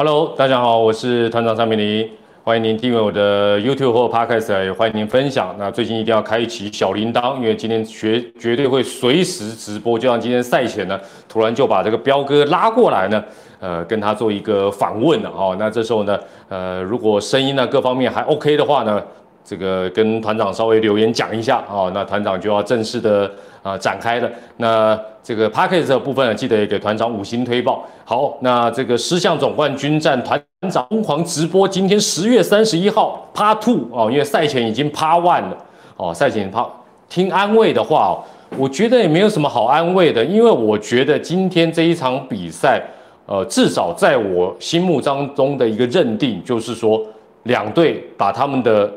Hello，大家好，我是团长张明林，欢迎您订阅我的 YouTube 或 Podcast，也欢迎您分享。那最近一定要开启小铃铛，因为今天绝绝对会随时直播。就像今天赛前呢，突然就把这个彪哥拉过来呢，呃，跟他做一个访问了哦。那这时候呢，呃，如果声音呢各方面还 OK 的话呢，这个跟团长稍微留言讲一下哦。那团长就要正式的。啊，展开了。那这个 p a c k a g e 的部分呢，记得也给团长五星推报。好，那这个狮象总冠军战团长疯狂直播，今天十月三十一号 Part Two 哦，因为赛前已经 Part One 了哦，赛前 Part 听安慰的话哦，我觉得也没有什么好安慰的，因为我觉得今天这一场比赛，呃，至少在我心目当中的一个认定，就是说两队把他们的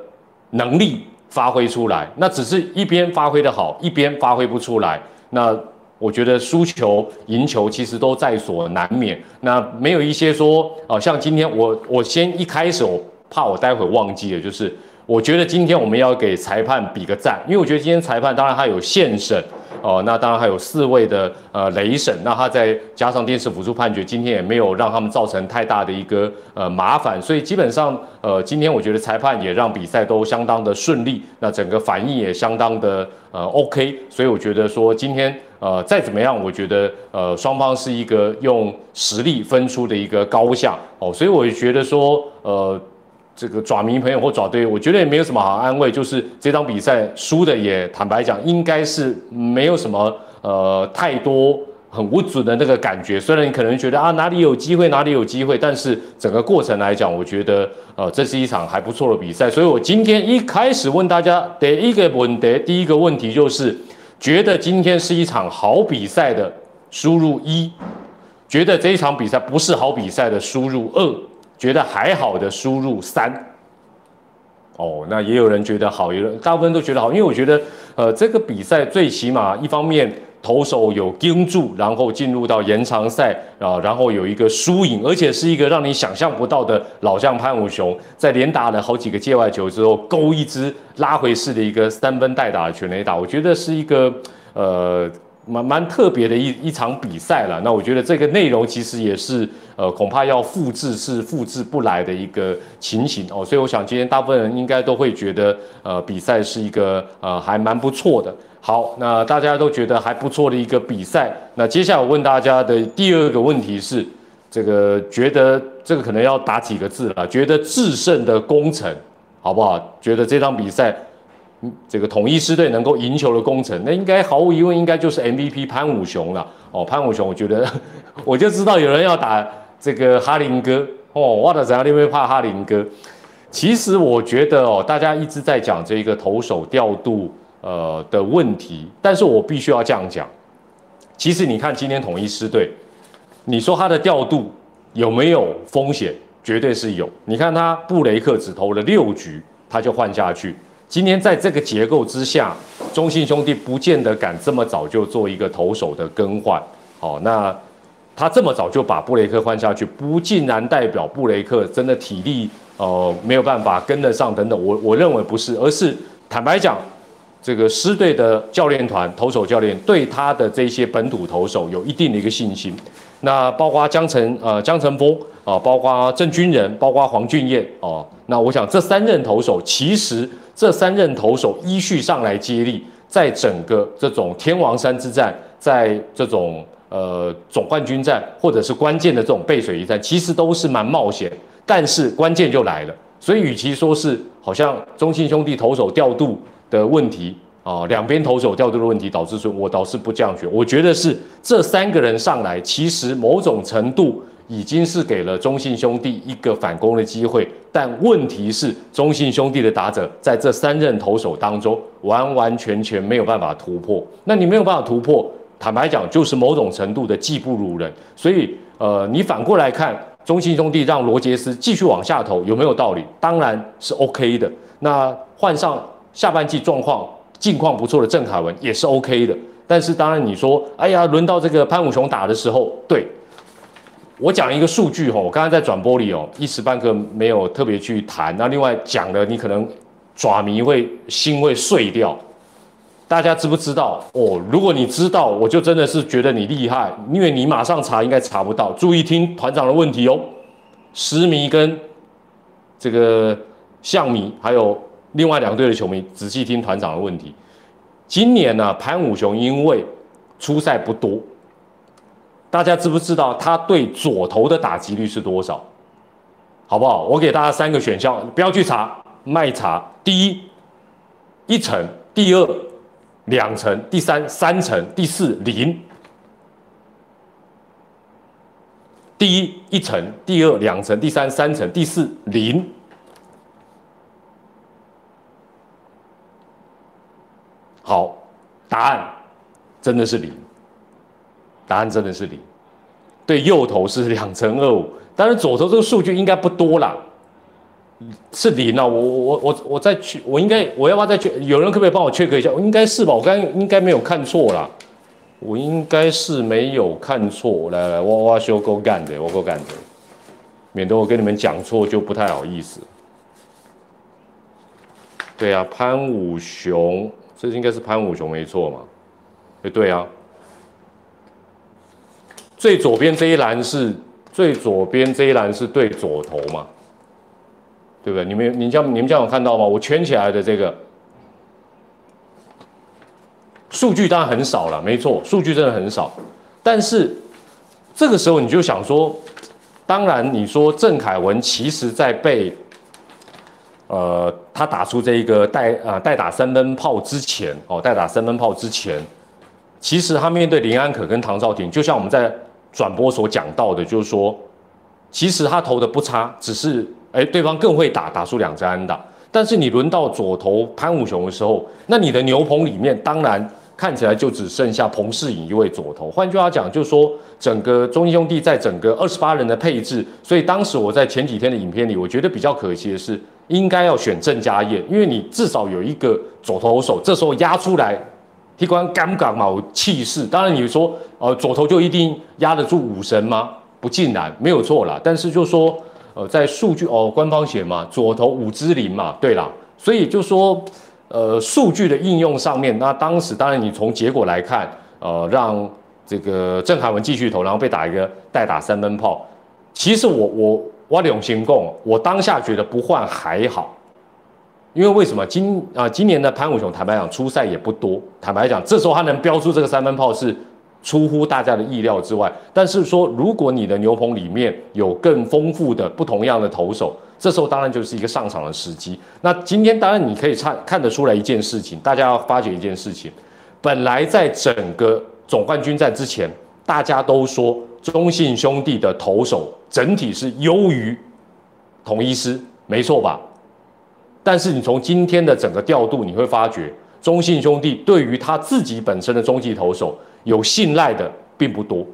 能力。发挥出来，那只是一边发挥的好，一边发挥不出来。那我觉得输球、赢球其实都在所难免。那没有一些说，哦，像今天我我先一开始，我怕我待会忘记了，就是我觉得今天我们要给裁判比个赞，因为我觉得今天裁判当然他有现审。哦，那当然还有四位的呃雷神，那他再加上电视辅助判决，今天也没有让他们造成太大的一个呃麻烦，所以基本上呃今天我觉得裁判也让比赛都相当的顺利，那整个反应也相当的呃 OK，所以我觉得说今天呃再怎么样，我觉得呃双方是一个用实力分出的一个高下哦，所以我觉得说呃。这个爪迷朋友或爪队，我觉得也没有什么好安慰，就是这场比赛输的也坦白讲，应该是没有什么呃太多很不准的那个感觉。虽然你可能觉得啊哪里有机会哪里有机会，但是整个过程来讲，我觉得呃这是一场还不错的比赛。所以我今天一开始问大家第一个问题，第一个问题就是觉得今天是一场好比赛的输入一，觉得这一场比赛不是好比赛的输入二。觉得还好的输入三，哦，那也有人觉得好，有人大部分都觉得好，因为我觉得，呃，这个比赛最起码一方面投手有盯住，然后进入到延长赛啊，然后有一个输赢，而且是一个让你想象不到的老将潘武雄，在连打了好几个界外球之后，勾一支拉回式的一个三分带打的全垒打，我觉得是一个呃。蛮蛮特别的一一场比赛了，那我觉得这个内容其实也是呃恐怕要复制是复制不来的一个情形哦，所以我想今天大部分人应该都会觉得呃比赛是一个呃还蛮不错的。好，那大家都觉得还不错的一个比赛，那接下来我问大家的第二个问题是，这个觉得这个可能要打几个字了，觉得制胜的功臣好不好？觉得这场比赛。这个统一狮队能够赢球的功臣，那应该毫无疑问应该就是 MVP 潘武雄了。哦，潘武雄，我觉得 我就知道有人要打这个哈林哥。哦，我的怎样你会怕哈林哥？其实我觉得哦，大家一直在讲这个投手调度呃的问题，但是我必须要这样讲。其实你看今天统一狮队，你说他的调度有没有风险？绝对是有。你看他布雷克只投了六局，他就换下去。今天在这个结构之下，中信兄弟不见得敢这么早就做一个投手的更换。好，那他这么早就把布雷克换下去，不竟然代表布雷克真的体力呃没有办法跟得上等等。我我认为不是，而是坦白讲，这个狮队的教练团投手教练对他的这些本土投手有一定的一个信心。那包括江城呃江城峰啊，包括郑军人，包括黄俊彦哦。那我想这三任投手其实。这三任投手依序上来接力，在整个这种天王山之战，在这种呃总冠军战，或者是关键的这种背水一战，其实都是蛮冒险。但是关键就来了，所以与其说是好像中信兄弟投手调度的问题啊，两边投手调度的问题导致说，我倒是不这样觉。我觉得是这三个人上来，其实某种程度。已经是给了中信兄弟一个反攻的机会，但问题是中信兄弟的打者在这三任投手当中完完全全没有办法突破。那你没有办法突破，坦白讲就是某种程度的技不如人。所以，呃，你反过来看中信兄弟让罗杰斯继续往下投有没有道理？当然是 OK 的。那换上下半季状况近况不错的郑凯文也是 OK 的。但是当然你说，哎呀，轮到这个潘武雄打的时候，对。我讲一个数据哈，我刚刚在转播里哦，一时半刻没有特别去谈。那另外讲了，你可能爪迷会心会碎掉。大家知不知道哦？如果你知道，我就真的是觉得你厉害，因为你马上查应该查不到。注意听团长的问题哦。石迷跟这个象迷，还有另外两队的球迷，仔细听团长的问题。今年呢，潘武雄因为出赛不多，大家知不知道他对左投的打击率是多少？好不好？我给大家三个选项，不要去查，卖查。第一，一层；第二，两层；第三，三层；第四，零。第一，一层；第二，两层；第三，三层；第四，零。好，答案真的是零，答案真的是零。对，右头是两成二五，但是左头这个数据应该不多啦，是零啊。我我我我我再去，我应该我要不要再去？有人可不可以帮我 check 一下？应该是吧，我刚应该没有看错啦，我应该是没有看错。来来，哇哇修够干的，我够干的，免得我跟你们讲错就不太好意思。对啊，潘武雄。这应该是潘武雄没错嘛？哎，对啊，最左边这一栏是最左边这一栏是对左头嘛？对不对？你们你这样你们这样有看到吗？我圈起来的这个数据当然很少了，没错，数据真的很少。但是这个时候你就想说，当然你说郑凯文其实在被。呃，他打出这一个带啊带打三分炮之前哦，带打三分炮之前，其实他面对林安可跟唐兆廷，就像我们在转播所讲到的，就是说，其实他投的不差，只是哎对方更会打，打出两支安打。但是你轮到左投潘武雄的时候，那你的牛棚里面当然看起来就只剩下彭世颖一位左投。换句话讲，就是说整个中英兄弟在整个二十八人的配置，所以当时我在前几天的影片里，我觉得比较可惜的是。应该要选郑家燕，因为你至少有一个左投手，这时候压出来，提官敢不嘛有气势。当然你说，呃，左投就一定压得住武神吗？不尽然，没有错啦。但是就说，呃，在数据哦，官方写嘛，左投武之林嘛，对啦。所以就说，呃，数据的应用上面，那当时当然你从结果来看，呃，让这个郑凯文继续投，然后被打一个代打三分炮。其实我我。我两心共，我当下觉得不换还好，因为为什么今啊今年的潘武雄坦白讲出赛也不多，坦白讲这时候他能飙出这个三分炮是出乎大家的意料之外。但是说如果你的牛棚里面有更丰富的不同样的投手，这时候当然就是一个上场的时机。那今天当然你可以看看得出来一件事情，大家要发觉一件事情，本来在整个总冠军战之前，大家都说。中信兄弟的投手整体是优于统一师，没错吧？但是你从今天的整个调度，你会发觉中信兄弟对于他自己本身的中继投手有信赖的并不多，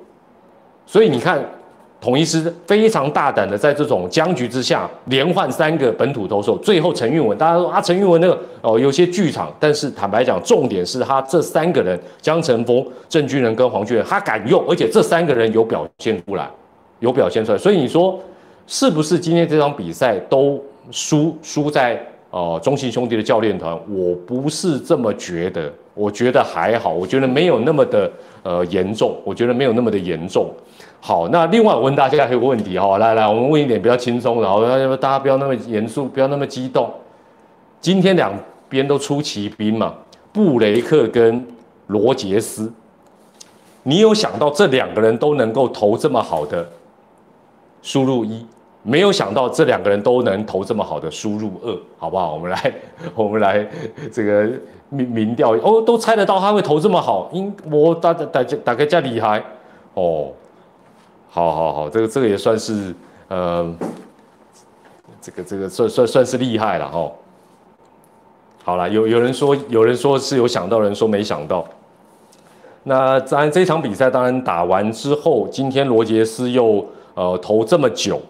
所以你看。统一师非常大胆的在这种僵局之下连换三个本土投手，最后陈运文，大家说啊，陈运文那个哦有些剧场，但是坦白讲，重点是他这三个人江晨峰、郑军人跟黄俊仁，他敢用，而且这三个人有表现出来，有表现出来，所以你说是不是今天这场比赛都输输在哦中信兄弟的教练团？我不是这么觉得，我觉得还好，我觉得没有那么的呃严重，我觉得没有那么的严重。好，那另外我问大家还有个问题哈，来来，我们问一点比较轻松的，后大家不要那么严肃，不要那么激动。今天两边都出奇兵嘛，布雷克跟罗杰斯，你有想到这两个人都能够投这么好的输入一，没有想到这两个人都能投这么好的输入二，好不好？我们来，我们来这个民民调哦，都猜得到他会投这么好，因我大大家大概加厉害哦。好好好，这个这个也算是，呃，这个这个算算算是厉害了哈。好了，有有人说有人说是有想到，人说没想到。那当然这场比赛当然打完之后，今天罗杰斯又呃投这么久，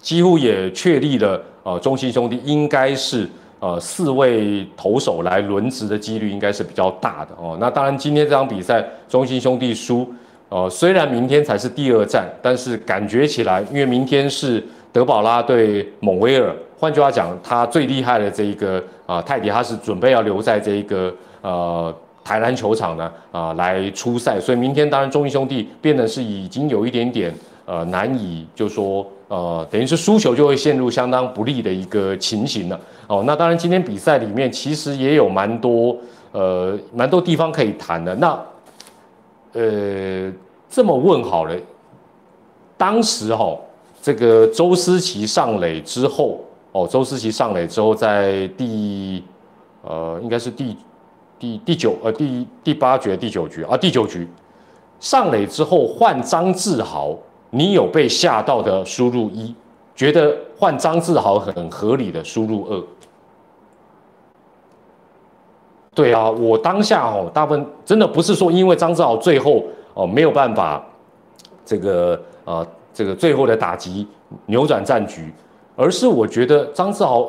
几乎也确立了呃中信兄弟应该是呃四位投手来轮值的几率应该是比较大的哦。那当然今天这场比赛中信兄弟输。呃，虽然明天才是第二战，但是感觉起来，因为明天是德保拉对蒙威尔，换句话讲，他最厉害的这一个啊泰迪，他是准备要留在这一个呃台南球场呢啊来出赛，所以明天当然中英兄弟变得是已经有一点点呃难以就说呃，等于是输球就会陷入相当不利的一个情形了。哦，那当然今天比赛里面其实也有蛮多呃蛮多地方可以谈的。那呃这么问好了，当时哈这个周思齐上垒之后，哦周思齐上垒之后在第呃应该是第第第九呃第第八局第九局啊第九局上垒之后换张志豪。你有被吓到的输入一，觉得换张志豪很合理的输入二。对啊，我当下哦，大部分真的不是说因为张志豪最后哦没有办法，这个呃这个最后的打击扭转战局，而是我觉得张志豪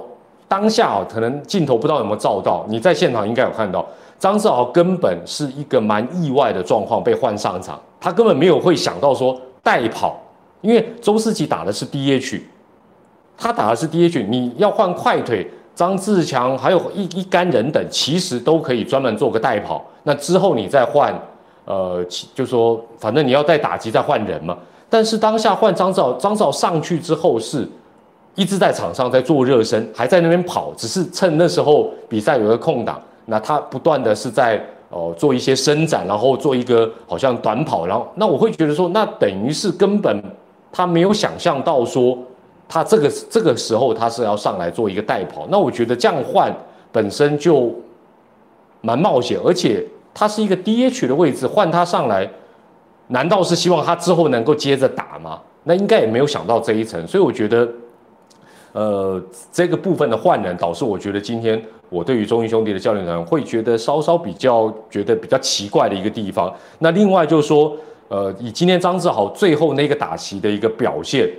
当下哦可能镜头不知道有没有照到，你在现场应该有看到，张志豪根本是一个蛮意外的状况被换上场，他根本没有会想到说。代跑，因为周思齐打的是 DH，他打的是 DH，你要换快腿，张志强还有一一干人等，其实都可以专门做个代跑。那之后你再换，呃，就说反正你要再打击再换人嘛。但是当下换张兆，张兆上去之后是一直在场上在做热身，还在那边跑，只是趁那时候比赛有个空档，那他不断的是在。哦，做一些伸展，然后做一个好像短跑，然后那我会觉得说，那等于是根本他没有想象到说，他这个这个时候他是要上来做一个代跑，那我觉得这样换本身就蛮冒险，而且他是一个 DH 的位置，换他上来，难道是希望他之后能够接着打吗？那应该也没有想到这一层，所以我觉得，呃，这个部分的换人导致我觉得今天。我对于中英兄弟的教练团会觉得稍稍比较觉得比较奇怪的一个地方。那另外就是说，呃，以今天张志豪最后那个打席的一个表现，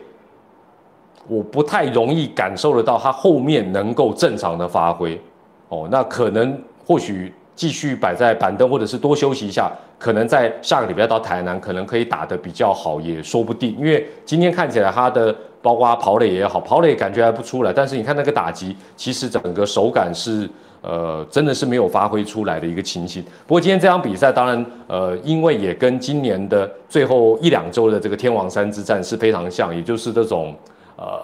我不太容易感受得到他后面能够正常的发挥。哦，那可能或许继续摆在板凳，或者是多休息一下，可能在下个礼拜到台南，可能可以打得比较好，也说不定。因为今天看起来他的。包括跑垒也好，跑垒感觉还不出来，但是你看那个打击，其实整个手感是，呃，真的是没有发挥出来的一个情形。不过今天这场比赛，当然，呃，因为也跟今年的最后一两周的这个天王山之战是非常像，也就是这种，呃，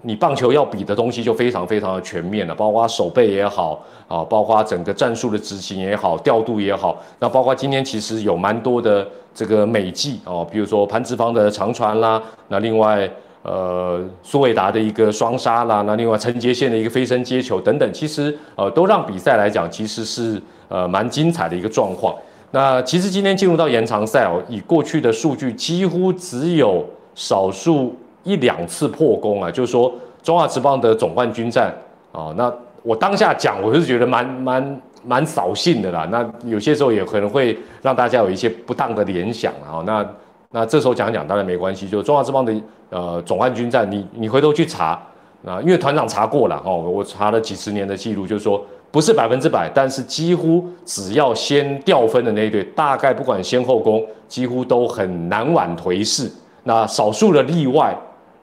你棒球要比的东西就非常非常的全面了，包括手背也好，啊，包括整个战术的执行也好，调度也好，那包括今天其实有蛮多的这个美技哦，比如说潘志芳的长传啦，那另外。呃，苏伟达的一个双杀啦，那另外陈杰宪的一个飞身接球等等，其实呃都让比赛来讲其实是呃蛮精彩的一个状况。那其实今天进入到延长赛哦，以过去的数据几乎只有少数一两次破功啊，就是说中华职棒的总冠军战啊，那我当下讲我是觉得蛮蛮蛮扫兴的啦。那有些时候也可能会让大家有一些不当的联想啊。那那这时候讲讲当然没关系，就中华之邦的呃总冠军战，你你回头去查啊，因为团长查过了哦，我查了几十年的记录，就是说不是百分之百，但是几乎只要先掉分的那一队，大概不管先后攻，几乎都很难挽颓势。那少数的例外，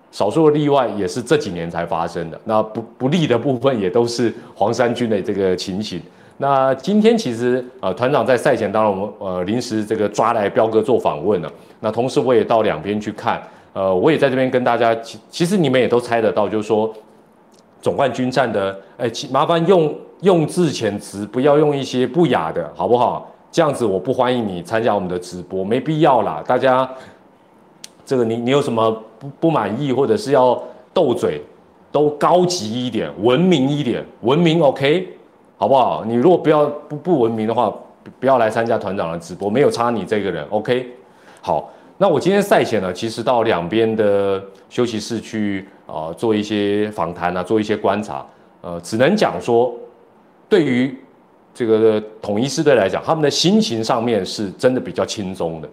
少数的例外也是这几年才发生的。那不不利的部分也都是黄山军的这个情形。那今天其实呃团长在赛前，当然我们呃临时这个抓来彪哥做访问了。那同时我也到两边去看，呃，我也在这边跟大家，其其实你们也都猜得到，就是说总冠军战的，哎，麻烦用用字遣词不要用一些不雅的，好不好？这样子我不欢迎你参加我们的直播，没必要啦。大家这个你你有什么不不满意或者是要斗嘴，都高级一点，文明一点，文明 OK。好不好？你如果不要不不文明的话，不要来参加团长的直播，没有差你这个人。OK，好，那我今天赛前呢，其实到两边的休息室去啊做一些访谈啊，做一些观察。呃，只能讲说，对于这个统一师队来讲，他们的心情上面是真的比较轻松的，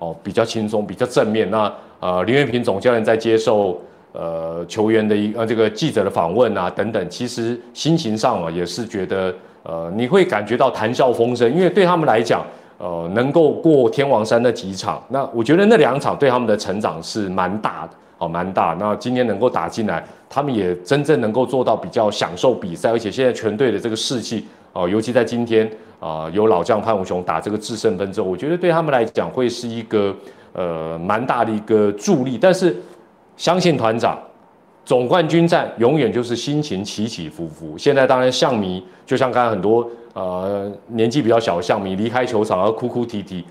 哦，比较轻松，比较正面。那呃，林月平总教练在接受。呃，球员的一呃，这个记者的访问啊，等等，其实心情上啊，也是觉得呃，你会感觉到谈笑风生，因为对他们来讲，呃，能够过天王山那几场，那我觉得那两场对他们的成长是蛮大的，哦，蛮大。那今天能够打进来，他们也真正能够做到比较享受比赛，而且现在全队的这个士气，哦，尤其在今天啊，有老将潘武雄打这个制胜分之后，我觉得对他们来讲会是一个呃蛮大的一个助力，但是。相信团长，总冠军战永远就是心情起起伏伏。现在当然象迷，就像刚才很多呃年纪比较小的象迷离开球场而哭哭啼啼，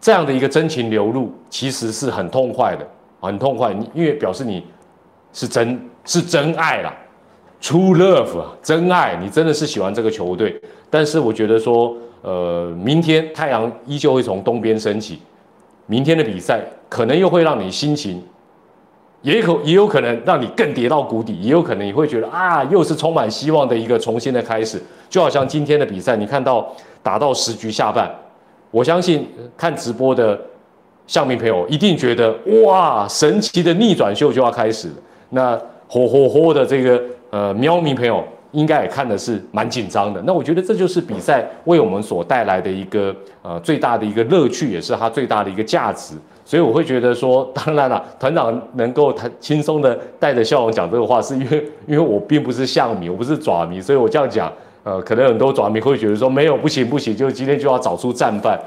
这样的一个真情流露，其实是很痛快的，很痛快。因为表示你是真是真爱啦，true love 啊，真爱，你真的是喜欢这个球队。但是我觉得说，呃，明天太阳依旧会从东边升起，明天的比赛可能又会让你心情。也可也有可能让你更跌到谷底，也有可能你会觉得啊，又是充满希望的一个重新的开始。就好像今天的比赛，你看到打到十局下半，我相信看直播的向明朋友一定觉得哇，神奇的逆转秀就要开始了。那火火火的这个呃喵明朋友应该也看的是蛮紧张的。那我觉得这就是比赛为我们所带来的一个呃最大的一个乐趣，也是它最大的一个价值。所以我会觉得说，当然了，团长能够他轻松的带着笑容讲这个话，是因为 因为我并不是象迷，我不是爪迷，所以我这样讲，呃，可能很多爪迷会觉得说，没有不行不行，就今天就要找出战犯。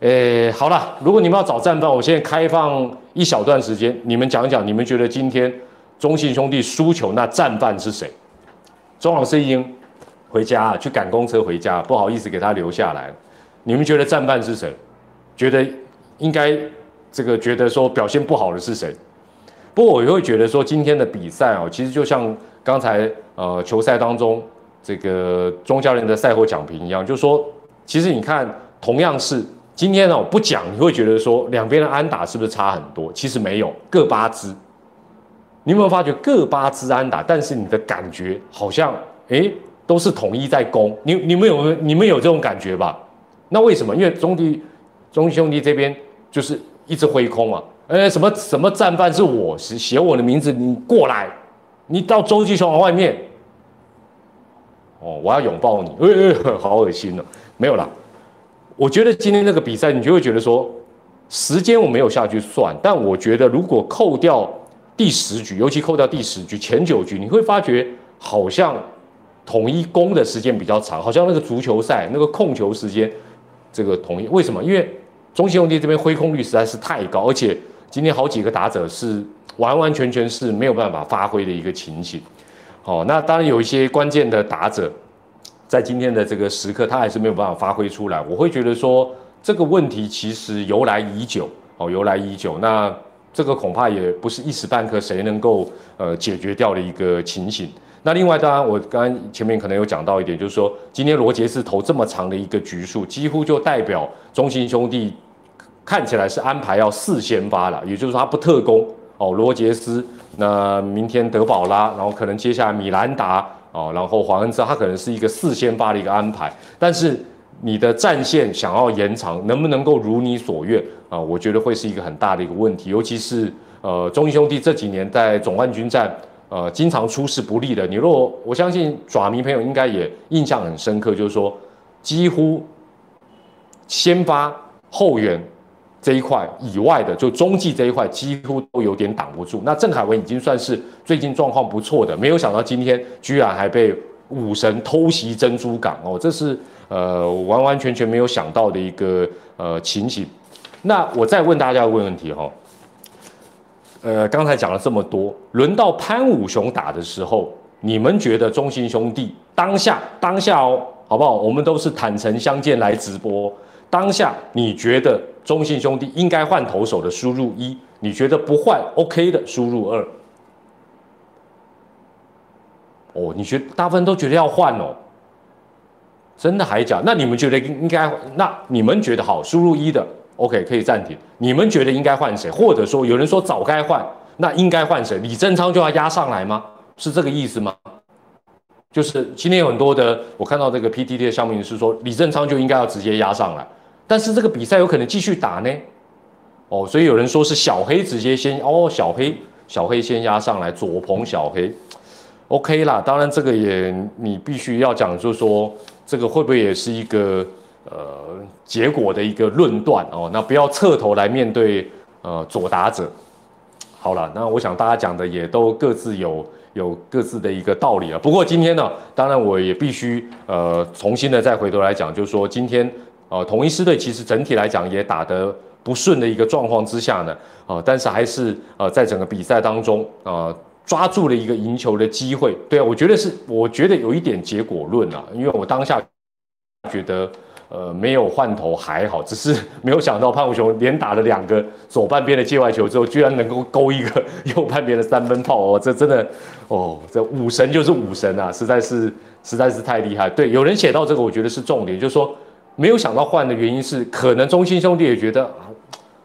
诶，好了，如果你们要找战犯，我现在开放一小段时间，你们讲讲，你们觉得今天中信兄弟输球那战犯是谁？钟老师已经回家去赶公车回家，不好意思给他留下来。你们觉得战犯是谁？觉得应该？这个觉得说表现不好的是谁？不过我也会觉得说今天的比赛哦，其实就像刚才呃球赛当中这个钟教练的赛后讲评一样，就是说，其实你看同样是今天哦不讲，你会觉得说两边的安打是不是差很多？其实没有，各八支。你有没有发觉各八支安打？但是你的感觉好像哎都是统一在攻。你你们有你们有这种感觉吧？那为什么？因为中弟中兄弟这边就是。一直挥空啊！哎，什么什么战犯是我是写我的名字，你过来，你到洲际球场外面，哦，我要拥抱你，哎哎，好恶心哦！没有啦，我觉得今天这个比赛，你就会觉得说，时间我没有下去算，但我觉得如果扣掉第十局，尤其扣掉第十局前九局，你会发觉好像统一攻的时间比较长，好像那个足球赛那个控球时间，这个统一为什么？因为中信兄弟这边挥空率实在是太高，而且今天好几个打者是完完全全是没有办法发挥的一个情形。好，那当然有一些关键的打者，在今天的这个时刻，他还是没有办法发挥出来。我会觉得说，这个问题其实由来已久，哦，由来已久。那这个恐怕也不是一时半刻谁能够呃解决掉的一个情形。那另外，当然我刚刚前面可能有讲到一点，就是说今天罗杰斯投这么长的一个局数，几乎就代表中信兄弟。看起来是安排要四先发了，也就是说他不特攻哦，罗杰斯，那明天德保拉，然后可能接下来米兰达哦，然后黄恩志，他可能是一个四先发的一个安排。但是你的战线想要延长，能不能够如你所愿啊？我觉得会是一个很大的一个问题，尤其是呃中英兄弟这几年在总冠军战呃经常出事不利的。你若我相信爪迷朋友应该也印象很深刻，就是说几乎先发后援。这一块以外的，就中继这一块几乎都有点挡不住。那郑凯文已经算是最近状况不错的，没有想到今天居然还被武神偷袭珍珠港哦，这是呃完完全全没有想到的一个呃情形。那我再问大家一个问题哈，呃，刚才讲了这么多，轮到潘武雄打的时候，你们觉得中信兄弟当下当下哦，好不好？我们都是坦诚相见来直播。当下你觉得中信兄弟应该换投手的输入一，你觉得不换 OK 的输入二。哦，你觉大部分都觉得要换哦，真的还假？那你们觉得应该？那你们觉得好输入一的 OK 可以暂停。你们觉得应该换谁？或者说有人说早该换，那应该换谁？李正昌就要压上来吗？是这个意思吗？就是今天有很多的，我看到这个 PTT 的项目是说李正昌就应该要直接压上来。但是这个比赛有可能继续打呢，哦，所以有人说是小黑直接先哦，小黑小黑先压上来，左鹏小黑，OK 啦。当然这个也你必须要讲，就是说这个会不会也是一个呃结果的一个论断哦？那不要侧头来面对呃左打者。好了，那我想大家讲的也都各自有有各自的一个道理啊。不过今天呢，当然我也必须呃重新的再回头来讲，就是说今天。呃，统一狮队其实整体来讲也打得不顺的一个状况之下呢，啊，但是还是呃在整个比赛当中啊抓住了一个赢球的机会。对啊，我觉得是，我觉得有一点结果论啊，因为我当下觉得。呃，没有换头还好，只是 没有想到潘武雄连打了两个左半边的界外球之后，居然能够勾一个右半边的三分炮哦，这真的哦，这武神就是武神啊，实在是实在是太厉害。对，有人写到这个，我觉得是重点，就是说没有想到换的原因是，可能中心兄弟也觉得啊，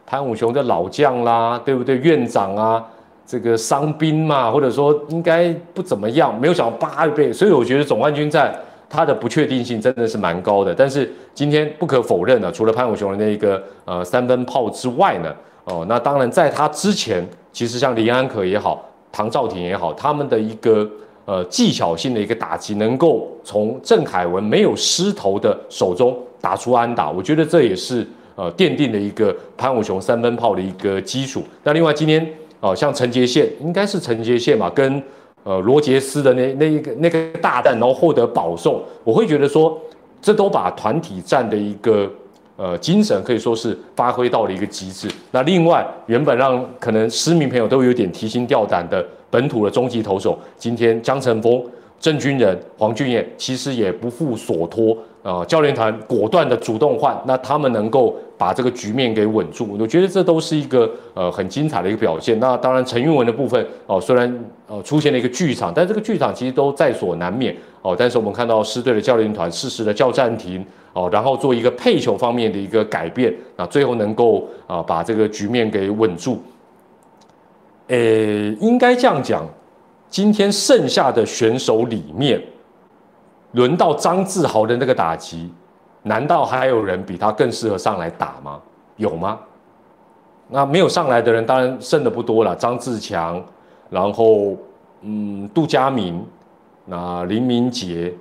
潘武雄的老将啦，对不对？院长啊，这个伤兵嘛，或者说应该不怎么样，没有想到八倍，所以我觉得总冠军战。它的不确定性真的是蛮高的，但是今天不可否认呢，除了潘武雄的那个呃三分炮之外呢，哦，那当然在他之前，其实像林安可也好，唐兆廷也好，他们的一个呃技巧性的一个打击，能够从郑凯文没有失头的手中打出安打，我觉得这也是呃奠定了一个潘武雄三分炮的一个基础。那另外今天哦，像陈杰宪，应该是陈杰宪嘛，跟呃，罗杰斯的那那一个那个大弹，然后获得保送，我会觉得说，这都把团体战的一个呃精神可以说是发挥到了一个极致。那另外，原本让可能市民朋友都有点提心吊胆的本土的终极投手，今天江晨峰、郑军人、黄俊彦其实也不负所托。啊，教练团果断的主动换，那他们能够把这个局面给稳住，我觉得这都是一个呃很精彩的一个表现。那当然陈韵文的部分哦，虽然呃出现了一个剧场，但这个剧场其实都在所难免哦。但是我们看到狮队的教练团适时的叫暂停哦，然后做一个配球方面的一个改变，那最后能够啊把这个局面给稳住。呃，应该这样讲，今天剩下的选手里面。轮到张志豪的那个打击，难道还有人比他更适合上来打吗？有吗？那没有上来的人，当然剩的不多了。张志强，然后嗯，杜佳明，那林明杰，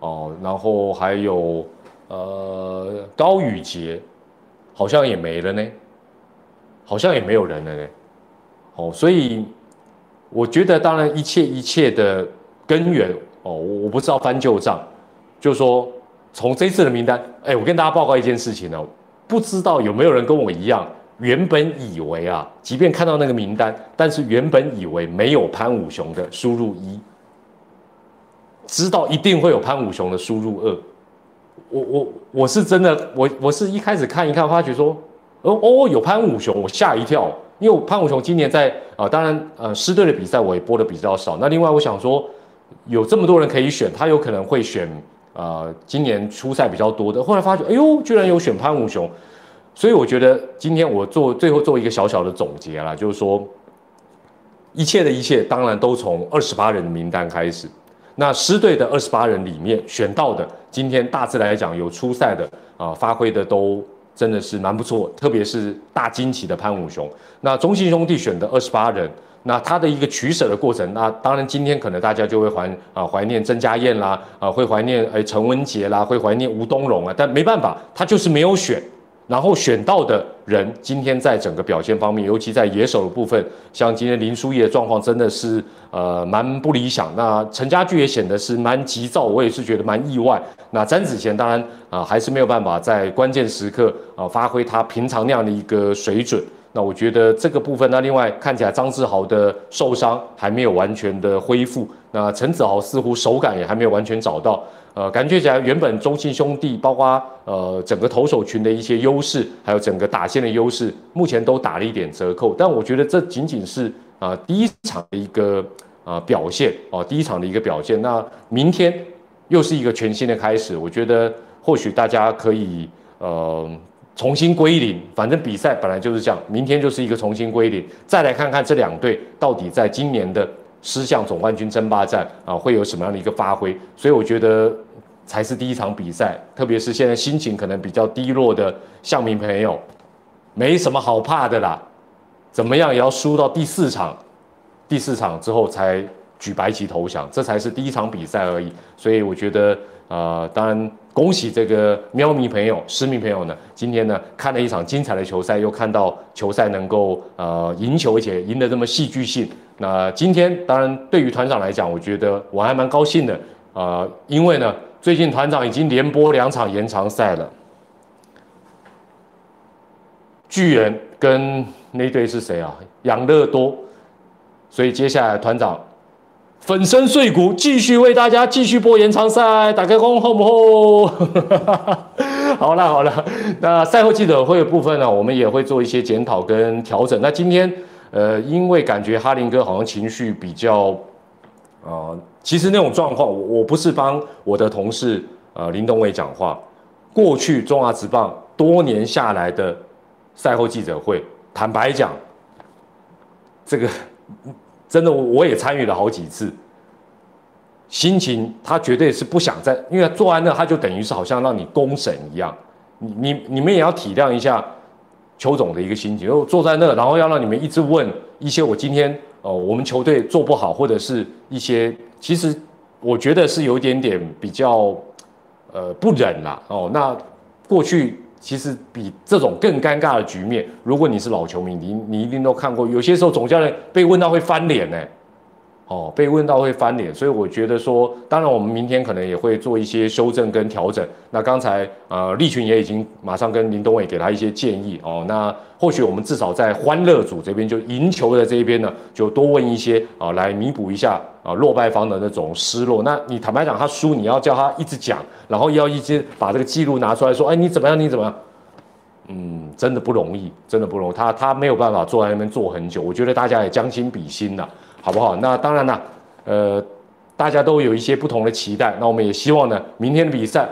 哦，然后还有呃高宇杰，好像也没了呢，好像也没有人了呢。哦，所以我觉得，当然一切一切的根源。哦，我不知道翻旧账，就说从这次的名单，哎，我跟大家报告一件事情呢，不知道有没有人跟我一样，原本以为啊，即便看到那个名单，但是原本以为没有潘武雄的输入一，知道一定会有潘武雄的输入二，我我我是真的，我我是一开始看一看，发觉说，哦哦，有潘武雄，我吓一跳，因为潘武雄今年在啊，当然呃，师队的比赛我也播的比较少，那另外我想说。有这么多人可以选，他有可能会选呃今年初赛比较多的。后来发觉，哎呦，居然有选潘武雄，所以我觉得今天我做最后做一个小小的总结啦，就是说一切的一切，当然都从二十八人的名单开始。那师队的二十八人里面选到的，今天大致来讲有初赛的啊，发挥的都真的是蛮不错，特别是大惊奇的潘武雄。那中信兄弟选的二十八人。那他的一个取舍的过程，那当然今天可能大家就会怀啊怀念曾家燕啦，啊会怀念哎陈文杰啦，会怀念吴东荣啊，但没办法，他就是没有选，然后选到的人今天在整个表现方面，尤其在野手的部分，像今天林书义的状况真的是呃蛮不理想。那陈家驹也显得是蛮急躁，我也是觉得蛮意外。那詹子贤当然啊还是没有办法在关键时刻啊发挥他平常那样的一个水准。那我觉得这个部分，那另外看起来张志豪的受伤还没有完全的恢复，那陈子豪似乎手感也还没有完全找到，呃，感觉起来原本中信兄弟包括呃整个投手群的一些优势，还有整个打线的优势，目前都打了一点折扣。但我觉得这仅仅是啊第一场的一个啊表现哦，第一场的一个表现。那明天又是一个全新的开始，我觉得或许大家可以呃。重新归零，反正比赛本来就是这样，明天就是一个重新归零，再来看看这两队到底在今年的狮象总冠军争霸战啊会有什么样的一个发挥，所以我觉得才是第一场比赛，特别是现在心情可能比较低落的向明朋友，没什么好怕的啦，怎么样也要输到第四场，第四场之后才举白旗投降，这才是第一场比赛而已，所以我觉得。呃，当然恭喜这个喵迷朋友、狮迷朋友呢，今天呢看了一场精彩的球赛，又看到球赛能够呃赢球，而且赢得这么戏剧性。那今天当然对于团长来讲，我觉得我还蛮高兴的啊，因为呢最近团长已经连播两场延长赛了。巨人跟那队是谁啊？养乐多。所以接下来团长粉身碎骨，继续为大家继续播延长赛，打开工后不后？好了好 了，那赛后记者会的部分呢，我们也会做一些检讨跟调整。那今天呃，因为感觉哈林哥好像情绪比较，呃，其实那种状况，我我不是帮我的同事呃林东伟讲话。过去中华职棒多年下来的赛后记者会，坦白讲，这个。真的，我也参与了好几次。心情他绝对是不想在，因为做完了他就等于是好像让你公审一样。你你你们也要体谅一下邱总的一个心情，就坐在那，然后要让你们一直问一些我今天哦，我们球队做不好，或者是一些其实我觉得是有一点点比较呃不忍啦哦。那过去。其实比这种更尴尬的局面，如果你是老球迷，你你一定都看过。有些时候总教练被问到会翻脸呢。哦，被问到会翻脸，所以我觉得说，当然我们明天可能也会做一些修正跟调整。那刚才呃，利群也已经马上跟林东伟给他一些建议哦。那或许我们至少在欢乐组这边，就赢球的这一边呢，就多问一些啊，来弥补一下啊落败方的那种失落。那你坦白讲，他输，你要叫他一直讲，然后要一直把这个记录拿出来说，哎，你怎么样？你怎么样？嗯，真的不容易，真的不容易。他他没有办法坐在那边坐很久。我觉得大家也将心比心呐。好不好？那当然了，呃，大家都有一些不同的期待。那我们也希望呢，明天的比赛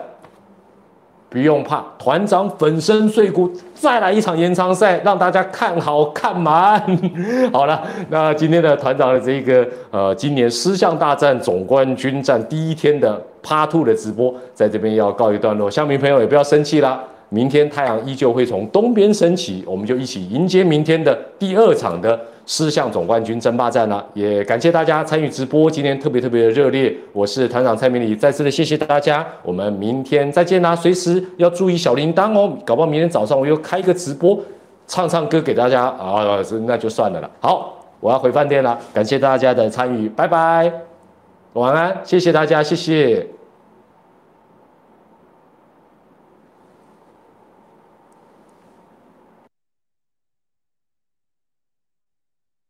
不用怕，团长粉身碎骨再来一场延长赛，让大家看好看满。好了，那今天的团长的这个呃，今年狮象大战总冠军战第一天的 Part Two 的直播，在这边要告一段落。乡民朋友也不要生气啦，明天太阳依旧会从东边升起，我们就一起迎接明天的第二场的。四象总冠军争霸战了，也感谢大家参与直播，今天特别特别的热烈。我是团长蔡明礼，再次的谢谢大家，我们明天再见啦！随时要注意小铃铛哦，搞不好明天早上我又开一个直播，唱唱歌给大家啊，那就算了了。好，我要回饭店了，感谢大家的参与，拜拜，晚安，谢谢大家，谢谢。